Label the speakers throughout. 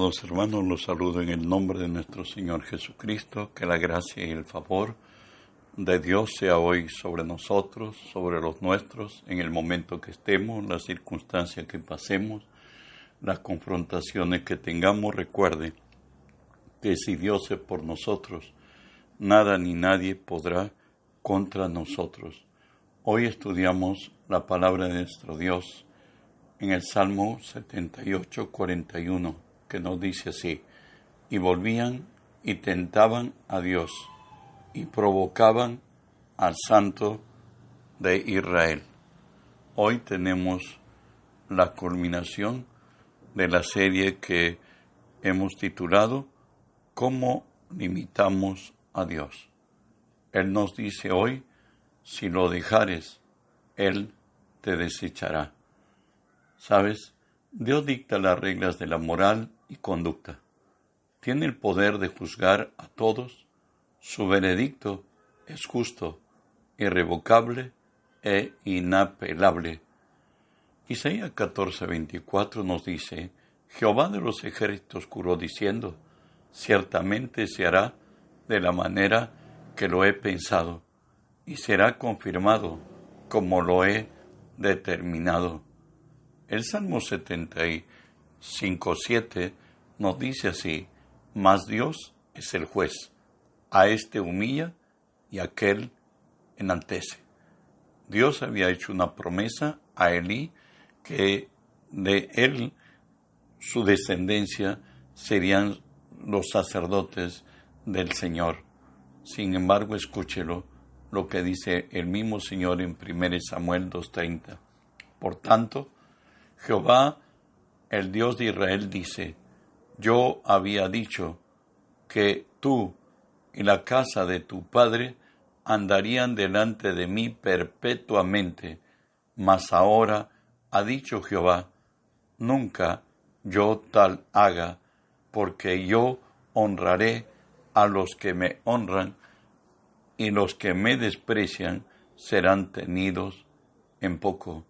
Speaker 1: Hermanos, los saludo en el nombre de nuestro Señor Jesucristo, que la gracia y el favor de Dios sea hoy sobre nosotros, sobre los nuestros, en el momento que estemos, las circunstancias que pasemos, las confrontaciones que tengamos. Recuerde que si Dios es por nosotros, nada ni nadie podrá contra nosotros. Hoy estudiamos la palabra de nuestro Dios en el Salmo 78, 41 que nos dice así, y volvían y tentaban a Dios y provocaban al Santo de Israel. Hoy tenemos la culminación de la serie que hemos titulado ¿Cómo limitamos a Dios? Él nos dice hoy, si lo dejares, Él te desechará. ¿Sabes? Dios dicta las reglas de la moral y conducta. Tiene el poder de juzgar a todos. Su veredicto es justo, irrevocable e inapelable. Isaías 14:24 nos dice, Jehová de los ejércitos curó diciendo, ciertamente se hará de la manera que lo he pensado, y será confirmado como lo he determinado. El Salmo 75:7 nos dice así, mas Dios es el juez, a este humilla y a aquel enaltece. Dios había hecho una promesa a Elí que de él, su descendencia, serían los sacerdotes del Señor. Sin embargo, escúchelo lo que dice el mismo Señor en 1 Samuel 2.30. Por tanto, Jehová, el Dios de Israel, dice, yo había dicho que tú y la casa de tu padre andarían delante de mí perpetuamente, mas ahora ha dicho Jehová, nunca yo tal haga, porque yo honraré a los que me honran, y los que me desprecian serán tenidos en poco.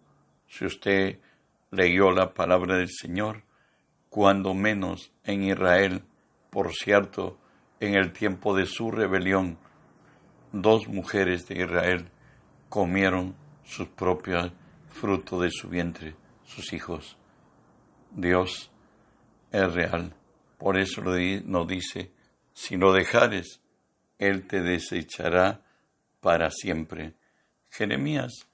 Speaker 1: Si usted leyó la palabra del Señor, cuando menos en Israel, por cierto, en el tiempo de su rebelión, dos mujeres de Israel comieron sus propios fruto de su vientre, sus hijos. Dios es real. Por eso nos dice, si lo dejares, Él te desechará para siempre. Jeremías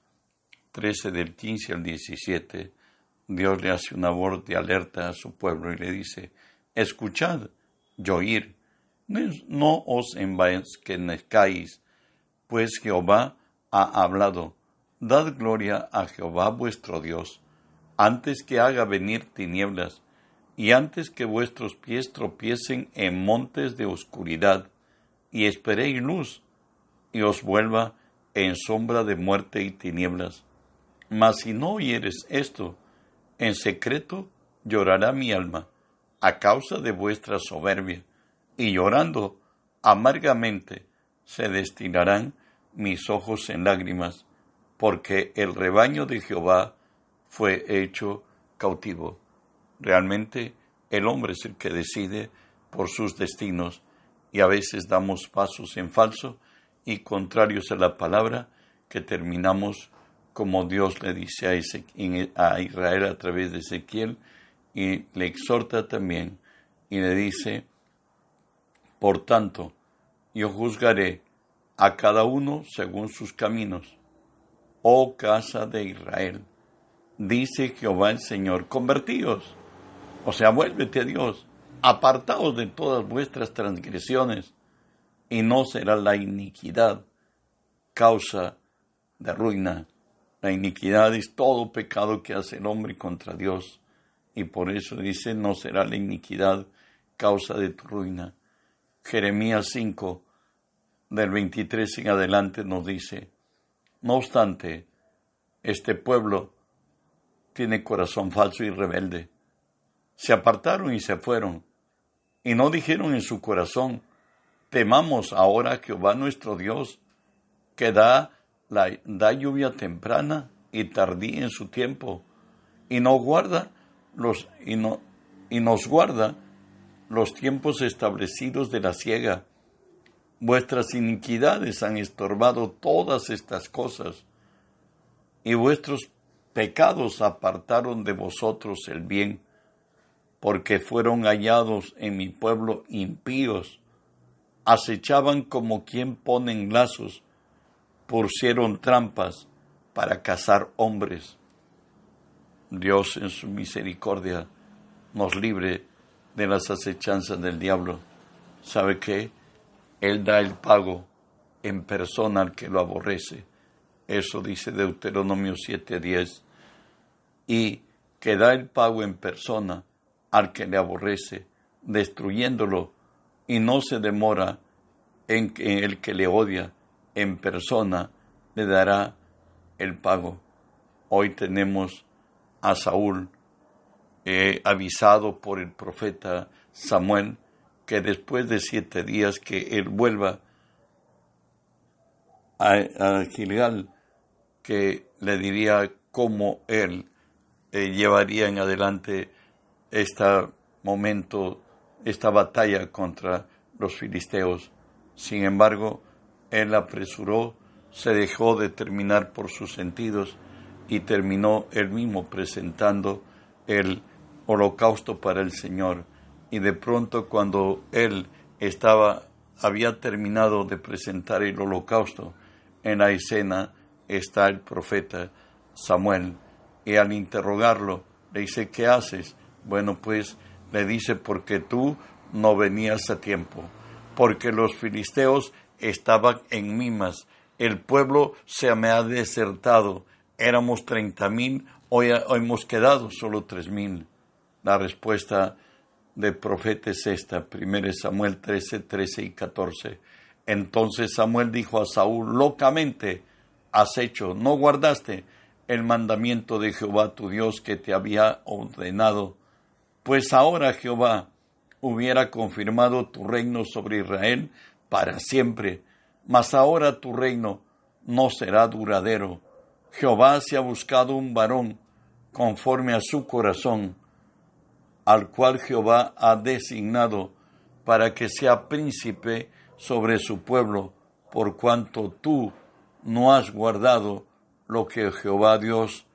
Speaker 1: 13 del 15 al 17 Dios le hace una voz de alerta a su pueblo y le dice, escuchad y oír, no os envaezquezcáis, pues Jehová ha hablado, dad gloria a Jehová vuestro Dios, antes que haga venir tinieblas, y antes que vuestros pies tropiecen en montes de oscuridad, y esperéis luz, y os vuelva en sombra de muerte y tinieblas. Mas si no oyeres esto, en secreto llorará mi alma a causa de vuestra soberbia, y llorando amargamente se destinarán mis ojos en lágrimas, porque el rebaño de Jehová fue hecho cautivo. Realmente el hombre es el que decide por sus destinos y a veces damos pasos en falso y contrarios a la palabra que terminamos como Dios le dice a, Israel a través de Ezequiel, y le exhorta también y le dice, por tanto, yo juzgaré a cada uno según sus caminos. Oh casa de Israel, dice Jehová el Señor, convertíos, o sea, vuélvete a Dios, apartaos de todas vuestras transgresiones, y no será la iniquidad causa de ruina la iniquidad es todo pecado que hace el hombre contra Dios. Y por eso dice, no será la iniquidad causa de tu ruina. Jeremías 5, del 23 en adelante, nos dice, no obstante, este pueblo tiene corazón falso y rebelde. Se apartaron y se fueron, y no dijeron en su corazón, temamos ahora a Jehová nuestro Dios, que da la, da lluvia temprana y tardía en su tiempo, y nos guarda los, y, no, y nos guarda los tiempos establecidos de la ciega. Vuestras iniquidades han estorbado todas estas cosas, y vuestros pecados apartaron de vosotros el bien, porque fueron hallados en mi pueblo impíos, acechaban como quien ponen lazos, pusieron trampas para cazar hombres. Dios en su misericordia nos libre de las acechanzas del diablo. ¿Sabe qué? Él da el pago en persona al que lo aborrece. Eso dice Deuteronomio 7:10. Y que da el pago en persona al que le aborrece, destruyéndolo, y no se demora en el que le odia en persona le dará el pago. Hoy tenemos a Saúl eh, avisado por el profeta Samuel que después de siete días que él vuelva a, Gilgal, que le diría cómo él eh, llevaría en adelante este momento, esta batalla contra los filisteos. Sin embargo, él apresuró, se dejó determinar por sus sentidos y terminó él mismo presentando el holocausto para el Señor. Y de pronto cuando él estaba, había terminado de presentar el holocausto, en la escena está el profeta Samuel. Y al interrogarlo, le dice, ¿qué haces? Bueno, pues le dice, porque tú no venías a tiempo, porque los filisteos estaban en Mimas, el pueblo se me ha desertado, éramos treinta mil, hoy, hemos quedado solo tres mil. La respuesta del profeta es esta, 1 Samuel 13, 13 y 14. Entonces Samuel dijo a Saúl, locamente has hecho, no guardaste el mandamiento de Jehová tu Dios que te había ordenado, pues ahora Jehová hubiera confirmado tu reino sobre Israel para siempre, mas ahora tu reino no será duradero Jehová se ha buscado un varón conforme a su corazón, al cual Jehová ha designado para que sea príncipe sobre su pueblo, por cuanto tú no has guardado lo que Jehová Dios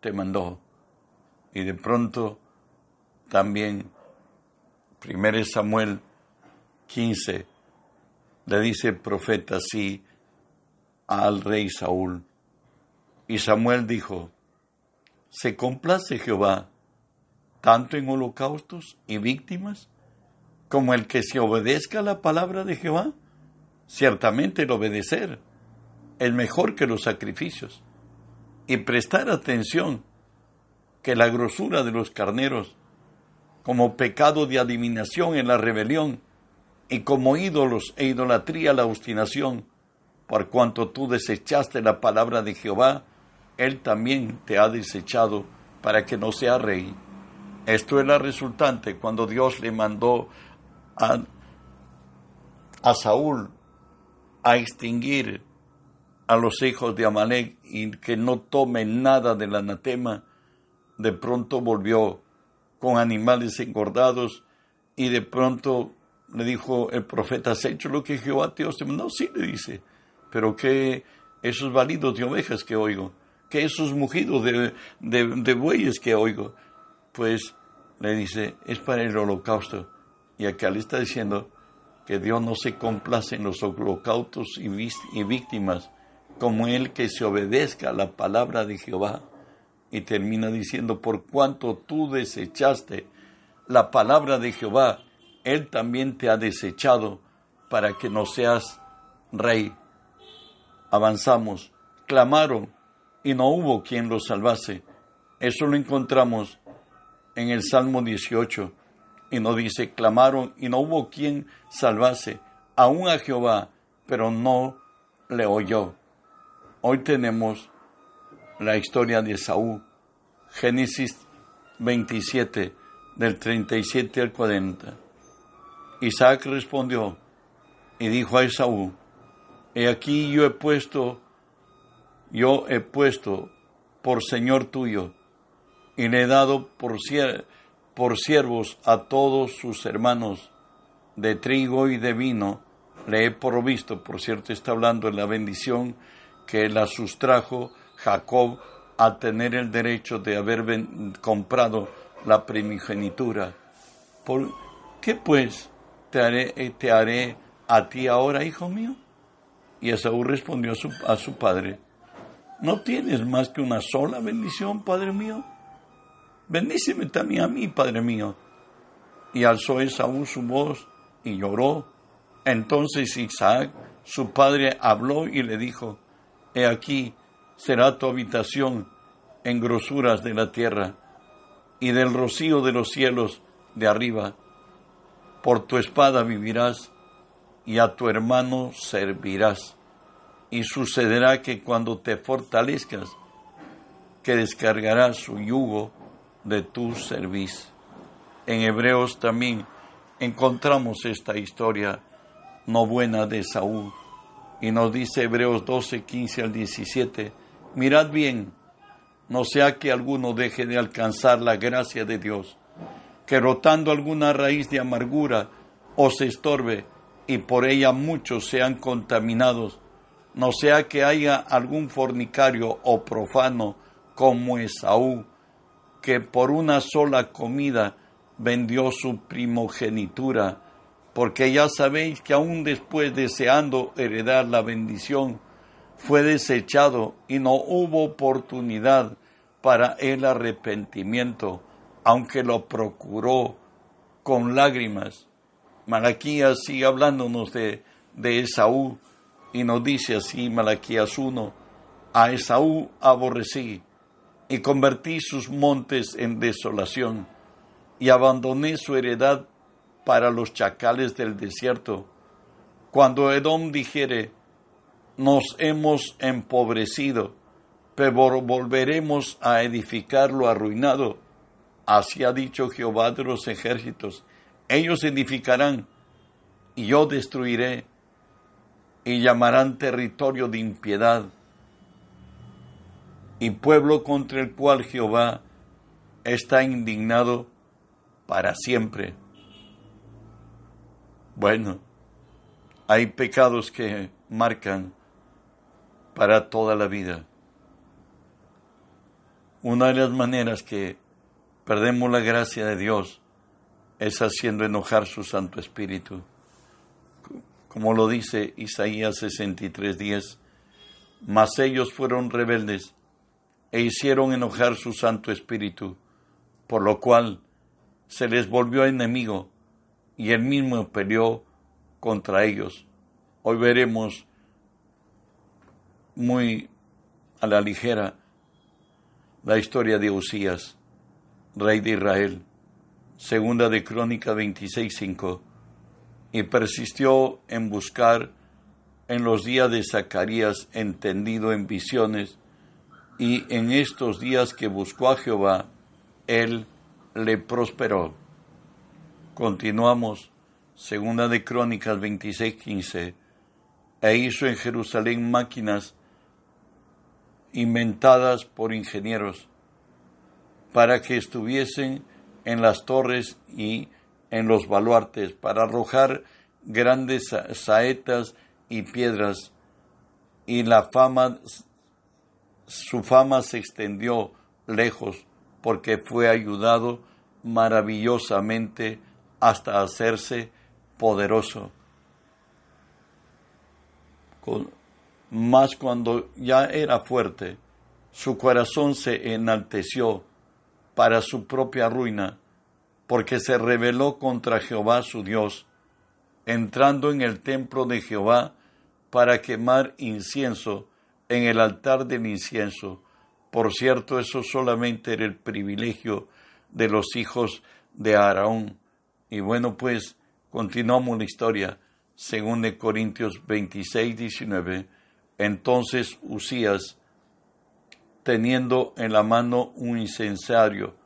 Speaker 1: te mandó. Y de pronto también 1 Samuel 15 le dice el profeta así al rey Saúl, y Samuel dijo, ¿se complace Jehová tanto en holocaustos y víctimas como el que se obedezca la palabra de Jehová? Ciertamente el obedecer es mejor que los sacrificios y prestar atención que la grosura de los carneros como pecado de adivinación en la rebelión y como ídolos e idolatría la obstinación, por cuanto tú desechaste la palabra de Jehová, él también te ha desechado para que no sea rey. Esto es la resultante cuando Dios le mandó a, a Saúl a extinguir a los hijos de Amalek y que no tome nada del anatema, de pronto volvió con animales engordados y de pronto le dijo el profeta, ¿has hecho lo que Jehová Dios te mandó? Sí, le dice, pero que esos validos de ovejas que oigo, que esos mugidos de, de, bueyes que oigo. Pues le dice, es para el holocausto. Y acá le está diciendo que Dios no se complace en los holocaustos y, y víctimas como el que se obedezca a la palabra de Jehová. Y termina diciendo, por cuanto tú desechaste la palabra de Jehová, Él también te ha desechado para que no seas rey. Avanzamos. Clamaron y no hubo quien los salvase. Eso lo encontramos en el Salmo 18 y nos dice, clamaron y no hubo quien salvase, aún a Jehová, pero no le oyó. Hoy tenemos la historia de Saúl, Génesis 27, del 37 al 40. Isaac respondió y dijo a Esaú, He aquí yo he puesto yo he puesto por Señor tuyo y le he dado por por siervos a todos sus hermanos, de trigo y de vino, le he provisto, por cierto está hablando de la bendición que la sustrajo Jacob a tener el derecho de haber comprado la primogenitura. ¿Por qué pues te haré, te haré a ti ahora, hijo mío? Y Esaú respondió a su, a su padre, ¿no tienes más que una sola bendición, padre mío? Bendíceme también a mí, padre mío. Y alzó Esaú su voz y lloró. Entonces Isaac, su padre, habló y le dijo, He aquí, será tu habitación en grosuras de la tierra y del rocío de los cielos de arriba. Por tu espada vivirás y a tu hermano servirás. Y sucederá que cuando te fortalezcas, que descargarás su yugo de tu servicio. En Hebreos también encontramos esta historia no buena de Saúl. Y nos dice Hebreos 12, 15 al 17, mirad bien, no sea que alguno deje de alcanzar la gracia de Dios, que rotando alguna raíz de amargura os estorbe y por ella muchos sean contaminados, no sea que haya algún fornicario o profano como Esaú, que por una sola comida vendió su primogenitura, porque ya sabéis que aún después deseando heredar la bendición, fue desechado y no hubo oportunidad para el arrepentimiento, aunque lo procuró con lágrimas. Malaquías sigue hablándonos de, de Esaú y nos dice así Malaquías 1, a Esaú aborrecí y convertí sus montes en desolación y abandoné su heredad para los chacales del desierto. Cuando Edom dijere, nos hemos empobrecido, pero volveremos a edificar lo arruinado. Así ha dicho Jehová de los ejércitos. Ellos edificarán y yo destruiré y llamarán territorio de impiedad y pueblo contra el cual Jehová está indignado para siempre. Bueno, hay pecados que marcan para toda la vida. Una de las maneras que perdemos la gracia de Dios es haciendo enojar su Santo Espíritu. Como lo dice Isaías 63:10, mas ellos fueron rebeldes e hicieron enojar su Santo Espíritu, por lo cual se les volvió enemigo y él mismo peleó contra ellos. Hoy veremos muy a la ligera la historia de Usías, rey de Israel, segunda de Crónica 26.5, y persistió en buscar en los días de Zacarías entendido en visiones, y en estos días que buscó a Jehová, él le prosperó. Continuamos, segunda de Crónicas 26:15, e hizo en Jerusalén máquinas inventadas por ingenieros para que estuviesen en las torres y en los baluartes, para arrojar grandes saetas y piedras, y la fama, su fama se extendió lejos porque fue ayudado maravillosamente hasta hacerse poderoso. Mas cuando ya era fuerte, su corazón se enalteció para su propia ruina, porque se rebeló contra Jehová su Dios, entrando en el templo de Jehová para quemar incienso en el altar del incienso, por cierto, eso solamente era el privilegio de los hijos de Aarón. Y bueno, pues continuamos la historia. Según de Corintios 26, 19, entonces Usías, teniendo en la mano un incensario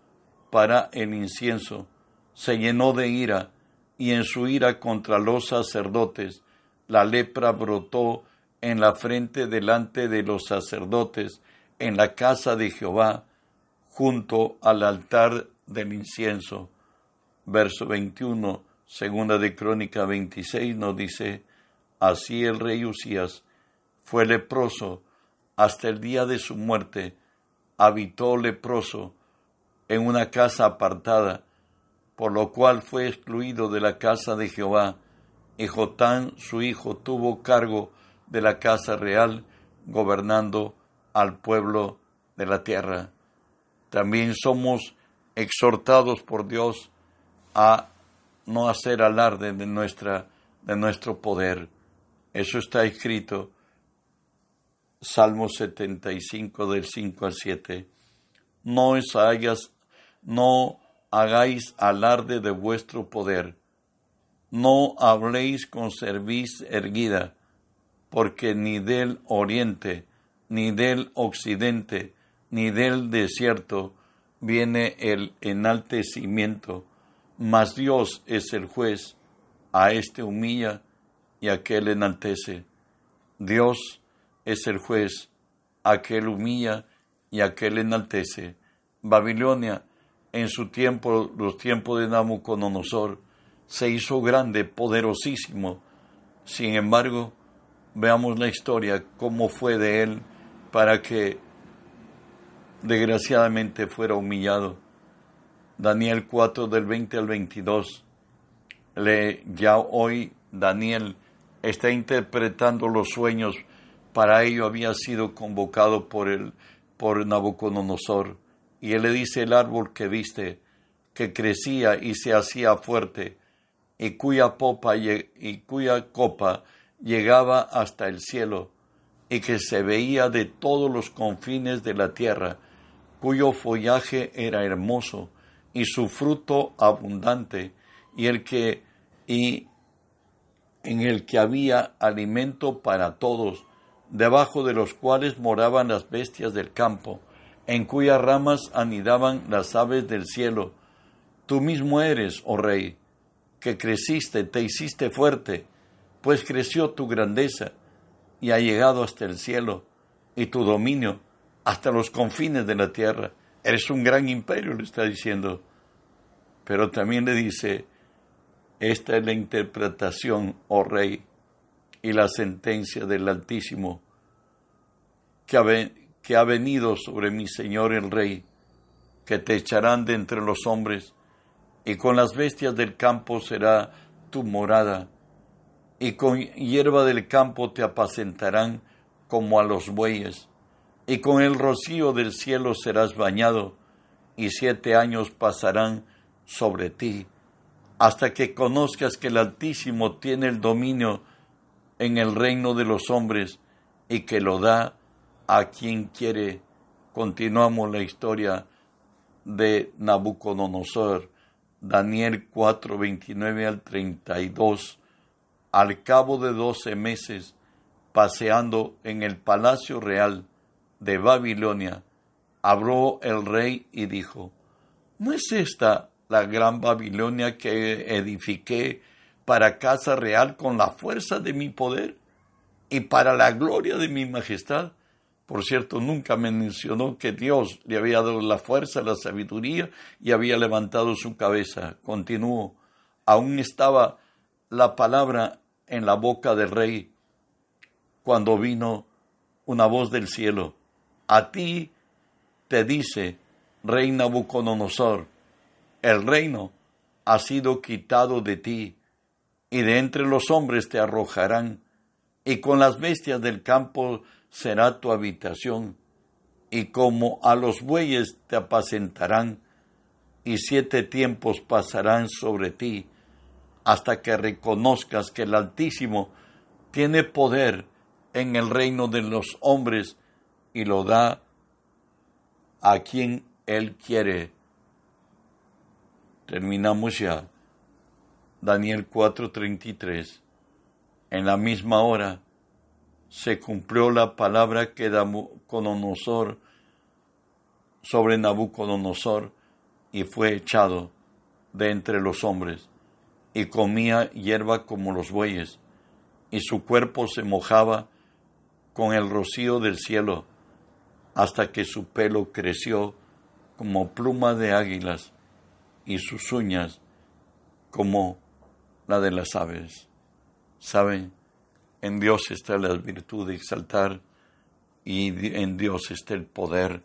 Speaker 1: para el incienso, se llenó de ira, y en su ira contra los sacerdotes, la lepra brotó en la frente delante de los sacerdotes, en la casa de Jehová, junto al altar del incienso. verso 21, segunda de Crónica 26 nos dice, así el rey Usías fue leproso hasta el día de su muerte, habitó leproso en una casa apartada, por lo cual fue excluido de la casa de Jehová, y Jotán su hijo tuvo cargo de la casa real, gobernando al pueblo de la tierra. También somos exhortados por Dios a no hacer alarde de, nuestra, de nuestro poder. Eso está escrito, Salmo 75 del 5 al 7. No, hagas, no hagáis alarde de vuestro poder, no habléis con cerviz erguida, porque ni del oriente, ni del occidente, ni del desierto viene el enaltecimiento, mas Dios es el juez, a éste humilla y a aquel enaltece. Dios es el juez, aquel humilla y aquel enaltece. Babilonia, en su tiempo, los tiempos de Nabucodonosor, se hizo grande, poderosísimo. Sin embargo, veamos la historia, cómo fue de él para que desgraciadamente fuera humillado. Daniel 4 del 20 al 22. Le, ya hoy Daniel está interpretando los sueños. Para ello había sido convocado por, el, por Nabucodonosor. Y él le dice el árbol que viste, que crecía y se hacía fuerte, y cuya, popa, y cuya copa llegaba hasta el cielo y que se veía de todos los confines de la tierra, cuyo follaje era hermoso y su fruto abundante, y el que y en el que había alimento para todos, debajo de los cuales moraban las bestias del campo, en cuyas ramas anidaban las aves del cielo. Tú mismo eres, oh rey, que creciste, te hiciste fuerte, pues creció tu grandeza y ha llegado hasta el cielo y tu dominio hasta los confines de la tierra. Eres un gran imperio, le está diciendo. Pero también le dice, esta es la interpretación, oh rey, y la sentencia del Altísimo, que ha, que ha venido sobre mi Señor el Rey, que te echarán de entre los hombres, y con las bestias del campo será tu morada y con hierba del campo te apacentarán como a los bueyes, y con el rocío del cielo serás bañado, y siete años pasarán sobre ti, hasta que conozcas que el Altísimo tiene el dominio en el reino de los hombres y que lo da a quien quiere. Continuamos la historia de Nabucodonosor, Daniel 4, 29 al 32 al cabo de doce meses, paseando en el palacio real de Babilonia, habló el rey y dijo, ¿no es esta la gran Babilonia que edifiqué para casa real con la fuerza de mi poder y para la gloria de mi majestad? Por cierto, nunca me mencionó que Dios le había dado la fuerza, la sabiduría y había levantado su cabeza. Continuó. Aún estaba la palabra en la boca del rey cuando vino una voz del cielo. A ti te dice, rey Nabucodonosor, el reino ha sido quitado de ti, y de entre los hombres te arrojarán, y con las bestias del campo será tu habitación, y como a los bueyes te apacentarán, y siete tiempos pasarán sobre ti, hasta que reconozcas que el Altísimo tiene poder en el reino de los hombres y lo da a quien Él quiere. Terminamos ya. Daniel 4:33. En la misma hora se cumplió la palabra que Nabucodonosor sobre Nabucodonosor y fue echado de entre los hombres y comía hierba como los bueyes, y su cuerpo se mojaba con el rocío del cielo, hasta que su pelo creció como pluma de águilas, y sus uñas como la de las aves. Saben, en Dios está la virtud de exaltar y en Dios está el poder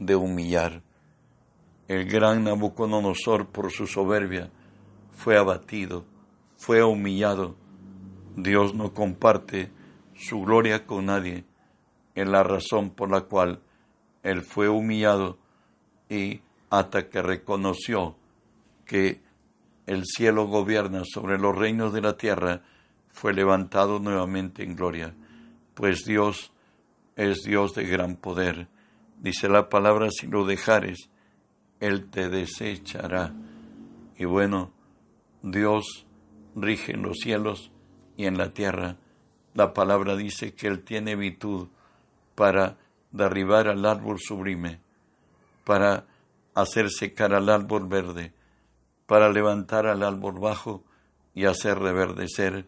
Speaker 1: de humillar. El gran Nabucodonosor por su soberbia fue abatido, fue humillado. Dios no comparte su gloria con nadie, es la razón por la cual él fue humillado y hasta que reconoció que el cielo gobierna sobre los reinos de la tierra, fue levantado nuevamente en gloria, pues Dios es Dios de gran poder. Dice la palabra, si lo dejares, Él te desechará. Y bueno, Dios rige en los cielos y en la tierra. La palabra dice que Él tiene virtud para derribar al árbol sublime, para hacer secar al árbol verde, para levantar al árbol bajo y hacer reverdecer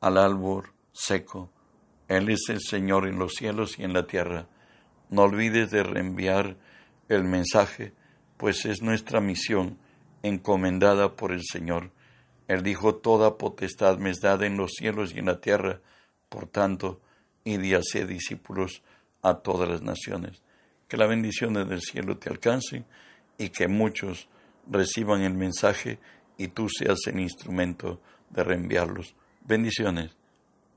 Speaker 1: al árbol seco. Él es el Señor en los cielos y en la tierra. No olvides de reenviar el mensaje, pues es nuestra misión encomendada por el Señor. Él dijo, Toda potestad me es dada en los cielos y en la tierra, por tanto, y de hacer discípulos a todas las naciones. Que la bendición del cielo te alcance y que muchos reciban el mensaje y tú seas el instrumento de reenviarlos. Bendiciones.